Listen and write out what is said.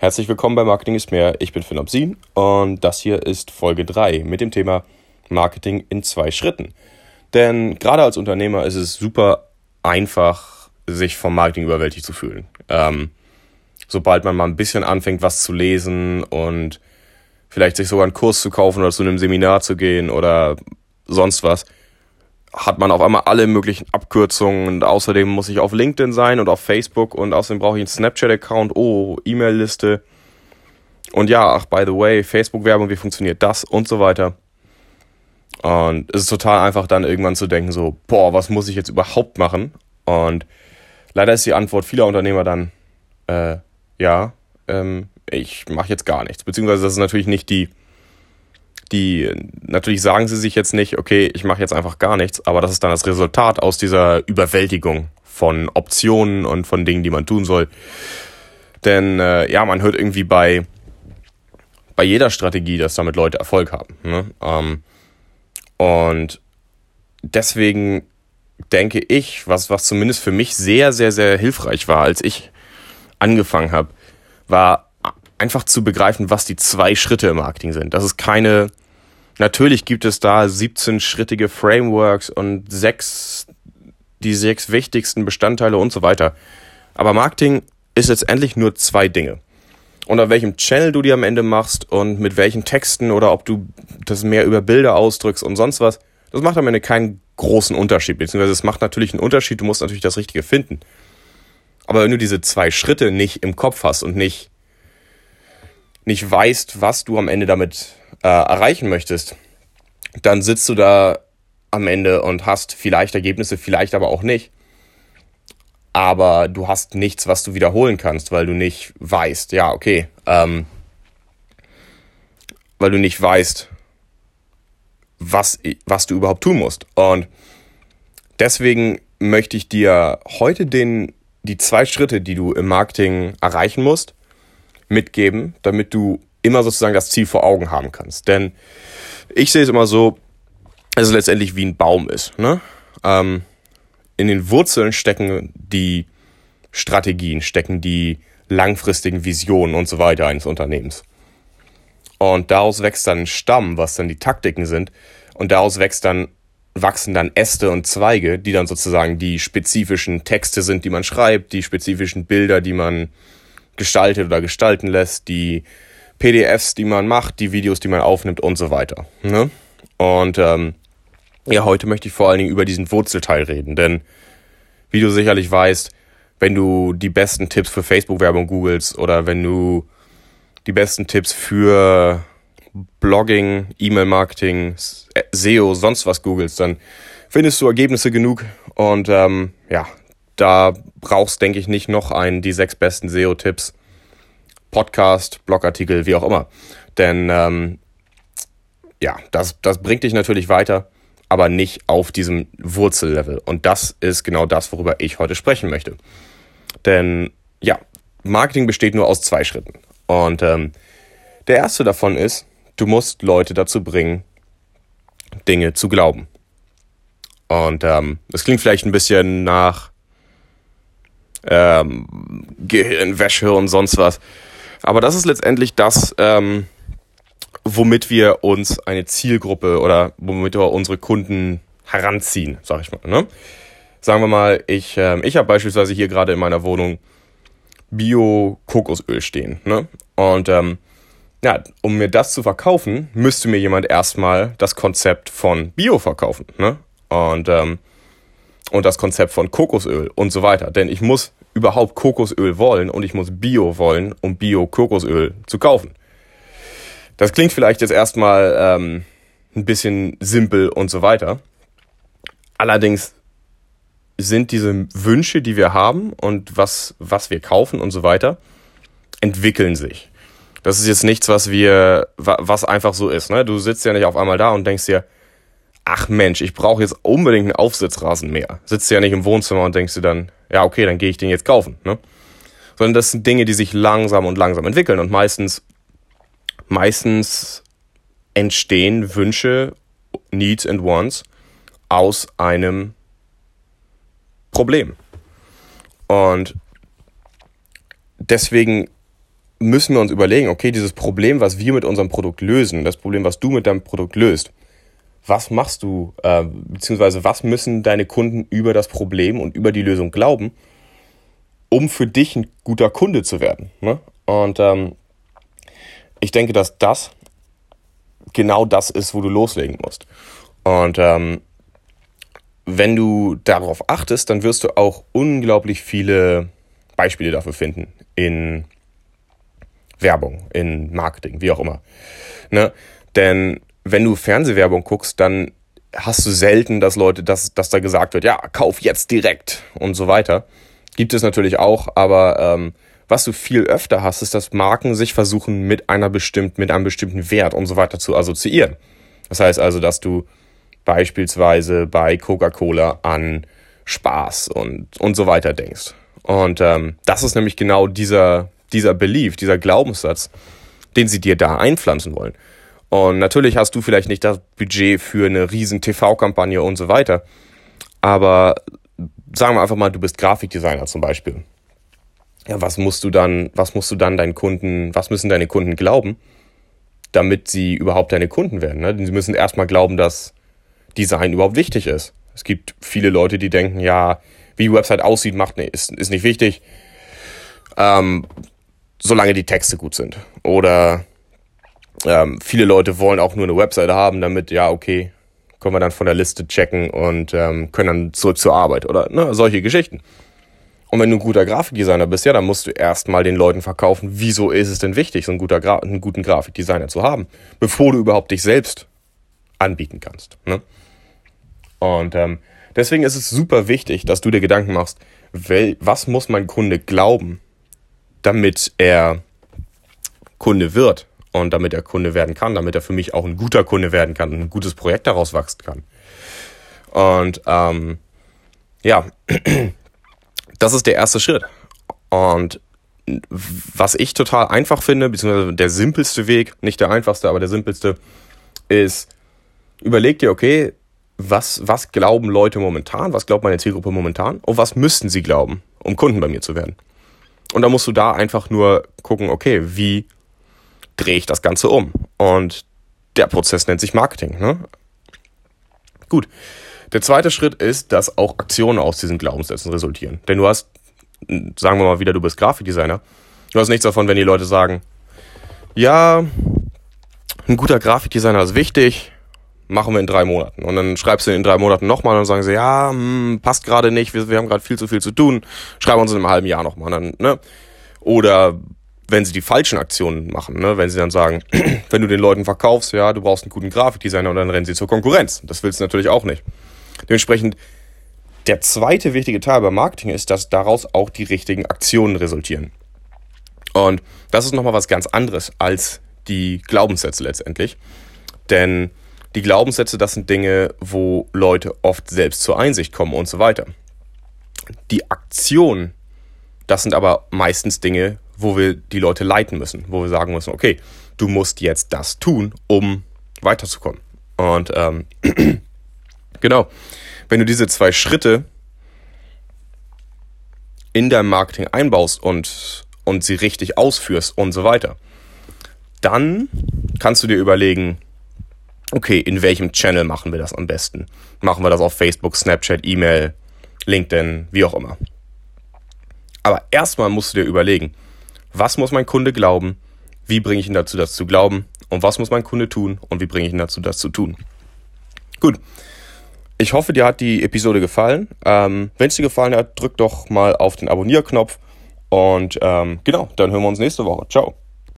Herzlich willkommen bei Marketing ist mehr. Ich bin Finn Obsin und das hier ist Folge 3 mit dem Thema Marketing in zwei Schritten. Denn gerade als Unternehmer ist es super einfach, sich vom Marketing überwältigt zu fühlen. Ähm, sobald man mal ein bisschen anfängt, was zu lesen und vielleicht sich sogar einen Kurs zu kaufen oder zu einem Seminar zu gehen oder sonst was, hat man auf einmal alle möglichen Abkürzungen und außerdem muss ich auf LinkedIn sein und auf Facebook und außerdem brauche ich einen Snapchat-Account, oh, E-Mail-Liste und ja, ach, by the way, Facebook-Werbung, wie funktioniert das und so weiter. Und es ist total einfach dann irgendwann zu denken so, boah, was muss ich jetzt überhaupt machen? Und leider ist die Antwort vieler Unternehmer dann, äh, ja, ähm, ich mache jetzt gar nichts. Beziehungsweise das ist natürlich nicht die die natürlich sagen sie sich jetzt nicht, okay, ich mache jetzt einfach gar nichts, aber das ist dann das Resultat aus dieser Überwältigung von Optionen und von Dingen, die man tun soll. Denn äh, ja, man hört irgendwie bei bei jeder Strategie, dass damit Leute Erfolg haben. Ne? Ähm, und deswegen denke ich, was, was zumindest für mich sehr, sehr, sehr hilfreich war, als ich angefangen habe, war einfach zu begreifen, was die zwei Schritte im Marketing sind. Das ist keine Natürlich gibt es da 17-schrittige Frameworks und sechs, die sechs wichtigsten Bestandteile und so weiter. Aber Marketing ist letztendlich nur zwei Dinge. Unter welchem Channel du die am Ende machst und mit welchen Texten oder ob du das mehr über Bilder ausdrückst und sonst was, das macht am Ende keinen großen Unterschied. Beziehungsweise es macht natürlich einen Unterschied, du musst natürlich das Richtige finden. Aber wenn du diese zwei Schritte nicht im Kopf hast und nicht, nicht weißt, was du am Ende damit äh, erreichen möchtest, dann sitzt du da am Ende und hast vielleicht Ergebnisse, vielleicht aber auch nicht. Aber du hast nichts, was du wiederholen kannst, weil du nicht weißt, ja, okay, ähm, weil du nicht weißt, was, was du überhaupt tun musst. Und deswegen möchte ich dir heute den, die zwei Schritte, die du im Marketing erreichen musst, mitgeben, damit du immer sozusagen das Ziel vor Augen haben kannst. Denn ich sehe es immer so, dass es letztendlich wie ein Baum ist. Ne? Ähm, in den Wurzeln stecken die Strategien, stecken die langfristigen Visionen und so weiter eines Unternehmens. Und daraus wächst dann ein Stamm, was dann die Taktiken sind. Und daraus wächst dann, wachsen dann Äste und Zweige, die dann sozusagen die spezifischen Texte sind, die man schreibt, die spezifischen Bilder, die man gestaltet oder gestalten lässt, die PDFs, die man macht, die Videos, die man aufnimmt und so weiter. Ne? Und ähm, ja, heute möchte ich vor allen Dingen über diesen Wurzelteil reden, denn wie du sicherlich weißt, wenn du die besten Tipps für Facebook-Werbung googelst oder wenn du die besten Tipps für Blogging, E-Mail-Marketing, SEO, sonst was googelst, dann findest du Ergebnisse genug und ähm, ja, da brauchst, denke ich, nicht noch einen, die sechs besten SEO-Tipps Podcast, Blogartikel, wie auch immer. Denn ähm, ja, das, das bringt dich natürlich weiter, aber nicht auf diesem Wurzellevel. Und das ist genau das, worüber ich heute sprechen möchte. Denn ja, Marketing besteht nur aus zwei Schritten. Und ähm, der erste davon ist, du musst Leute dazu bringen, Dinge zu glauben. Und ähm, das klingt vielleicht ein bisschen nach ähm, Gehirnwäsche und sonst was. Aber das ist letztendlich das, ähm, womit wir uns eine Zielgruppe oder womit wir unsere Kunden heranziehen, sag ich mal. Ne? Sagen wir mal, ich, ähm, ich habe beispielsweise hier gerade in meiner Wohnung Bio-Kokosöl stehen. Ne? Und ähm, ja, um mir das zu verkaufen, müsste mir jemand erstmal das Konzept von Bio verkaufen. Ne? Und, ähm, und das Konzept von Kokosöl und so weiter. Denn ich muss überhaupt Kokosöl wollen und ich muss Bio wollen, um Bio-Kokosöl zu kaufen. Das klingt vielleicht jetzt erstmal ähm, ein bisschen simpel und so weiter. Allerdings sind diese Wünsche, die wir haben und was, was wir kaufen und so weiter, entwickeln sich. Das ist jetzt nichts, was wir, was einfach so ist. Ne? Du sitzt ja nicht auf einmal da und denkst dir, ach Mensch, ich brauche jetzt unbedingt einen Aufsitzrasen mehr. Sitzt ja nicht im Wohnzimmer und denkst dir dann, ja, okay, dann gehe ich den jetzt kaufen. Ne? Sondern das sind Dinge, die sich langsam und langsam entwickeln und meistens, meistens entstehen Wünsche, Needs and Wants aus einem Problem. Und deswegen müssen wir uns überlegen, okay, dieses Problem, was wir mit unserem Produkt lösen, das Problem, was du mit deinem Produkt löst, was machst du, äh, beziehungsweise was müssen deine Kunden über das Problem und über die Lösung glauben, um für dich ein guter Kunde zu werden. Ne? Und ähm, ich denke, dass das genau das ist, wo du loslegen musst. Und ähm, wenn du darauf achtest, dann wirst du auch unglaublich viele Beispiele dafür finden in Werbung, in Marketing, wie auch immer. Ne? Denn wenn du Fernsehwerbung guckst, dann hast du selten, dass Leute, dass, dass da gesagt wird, ja, kauf jetzt direkt und so weiter. Gibt es natürlich auch, aber ähm, was du viel öfter hast, ist, dass Marken sich versuchen, mit einer bestimmten, mit einem bestimmten Wert und so weiter zu assoziieren. Das heißt also, dass du beispielsweise bei Coca-Cola an Spaß und, und so weiter denkst. Und ähm, das ist nämlich genau dieser, dieser Belief, dieser Glaubenssatz, den sie dir da einpflanzen wollen. Und natürlich hast du vielleicht nicht das Budget für eine riesen TV-Kampagne und so weiter. Aber sagen wir einfach mal, du bist Grafikdesigner zum Beispiel. Ja, was musst du dann, was musst du dann deinen Kunden, was müssen deine Kunden glauben, damit sie überhaupt deine Kunden werden? Ne? Sie müssen erstmal glauben, dass Design überhaupt wichtig ist. Es gibt viele Leute, die denken, ja, wie die Website aussieht, macht, nee, ist, ist nicht wichtig. Ähm, solange die Texte gut sind. Oder ähm, viele Leute wollen auch nur eine Webseite haben, damit, ja, okay, können wir dann von der Liste checken und ähm, können dann zurück zur Arbeit oder ne, solche Geschichten. Und wenn du ein guter Grafikdesigner bist, ja, dann musst du erstmal den Leuten verkaufen, wieso ist es denn wichtig, so einen, guter Gra einen guten Grafikdesigner zu haben, bevor du überhaupt dich selbst anbieten kannst. Ne? Und ähm, deswegen ist es super wichtig, dass du dir Gedanken machst, wel was muss mein Kunde glauben, damit er Kunde wird und damit er Kunde werden kann, damit er für mich auch ein guter Kunde werden kann ein gutes Projekt daraus wachsen kann. Und ähm, ja, das ist der erste Schritt. Und was ich total einfach finde, beziehungsweise der simpelste Weg, nicht der einfachste, aber der simpelste, ist, überleg dir, okay, was, was glauben Leute momentan, was glaubt meine Zielgruppe momentan und was müssten sie glauben, um Kunden bei mir zu werden. Und da musst du da einfach nur gucken, okay, wie drehe ich das Ganze um? Und der Prozess nennt sich Marketing. Ne? Gut. Der zweite Schritt ist, dass auch Aktionen aus diesen Glaubenssätzen resultieren. Denn du hast, sagen wir mal wieder, du bist Grafikdesigner. Du hast nichts davon, wenn die Leute sagen, ja, ein guter Grafikdesigner ist wichtig, machen wir in drei Monaten. Und dann schreibst du in drei Monaten nochmal und dann sagen sie, ja, hm, passt gerade nicht, wir, wir haben gerade viel zu viel zu tun, schreiben uns in einem halben Jahr nochmal. Ne? Oder wenn sie die falschen Aktionen machen, ne? wenn sie dann sagen, wenn du den Leuten verkaufst, ja, du brauchst einen guten Grafikdesigner und dann rennen sie zur Konkurrenz. Das willst du natürlich auch nicht. Dementsprechend, der zweite wichtige Teil beim Marketing ist, dass daraus auch die richtigen Aktionen resultieren. Und das ist nochmal was ganz anderes als die Glaubenssätze letztendlich. Denn die Glaubenssätze, das sind Dinge, wo Leute oft selbst zur Einsicht kommen und so weiter. Die Aktion, das sind aber meistens Dinge, wo wir die Leute leiten müssen, wo wir sagen müssen, okay, du musst jetzt das tun, um weiterzukommen. Und ähm, genau, wenn du diese zwei Schritte in deinem Marketing einbaust und, und sie richtig ausführst und so weiter, dann kannst du dir überlegen, okay, in welchem Channel machen wir das am besten? Machen wir das auf Facebook, Snapchat, E-Mail, LinkedIn, wie auch immer. Aber erstmal musst du dir überlegen, was muss mein Kunde glauben? Wie bringe ich ihn dazu, das zu glauben? Und was muss mein Kunde tun? Und wie bringe ich ihn dazu, das zu tun? Gut. Ich hoffe, dir hat die Episode gefallen. Ähm, Wenn es dir gefallen hat, drück doch mal auf den Abonnierknopf. Und ähm, genau, dann hören wir uns nächste Woche. Ciao.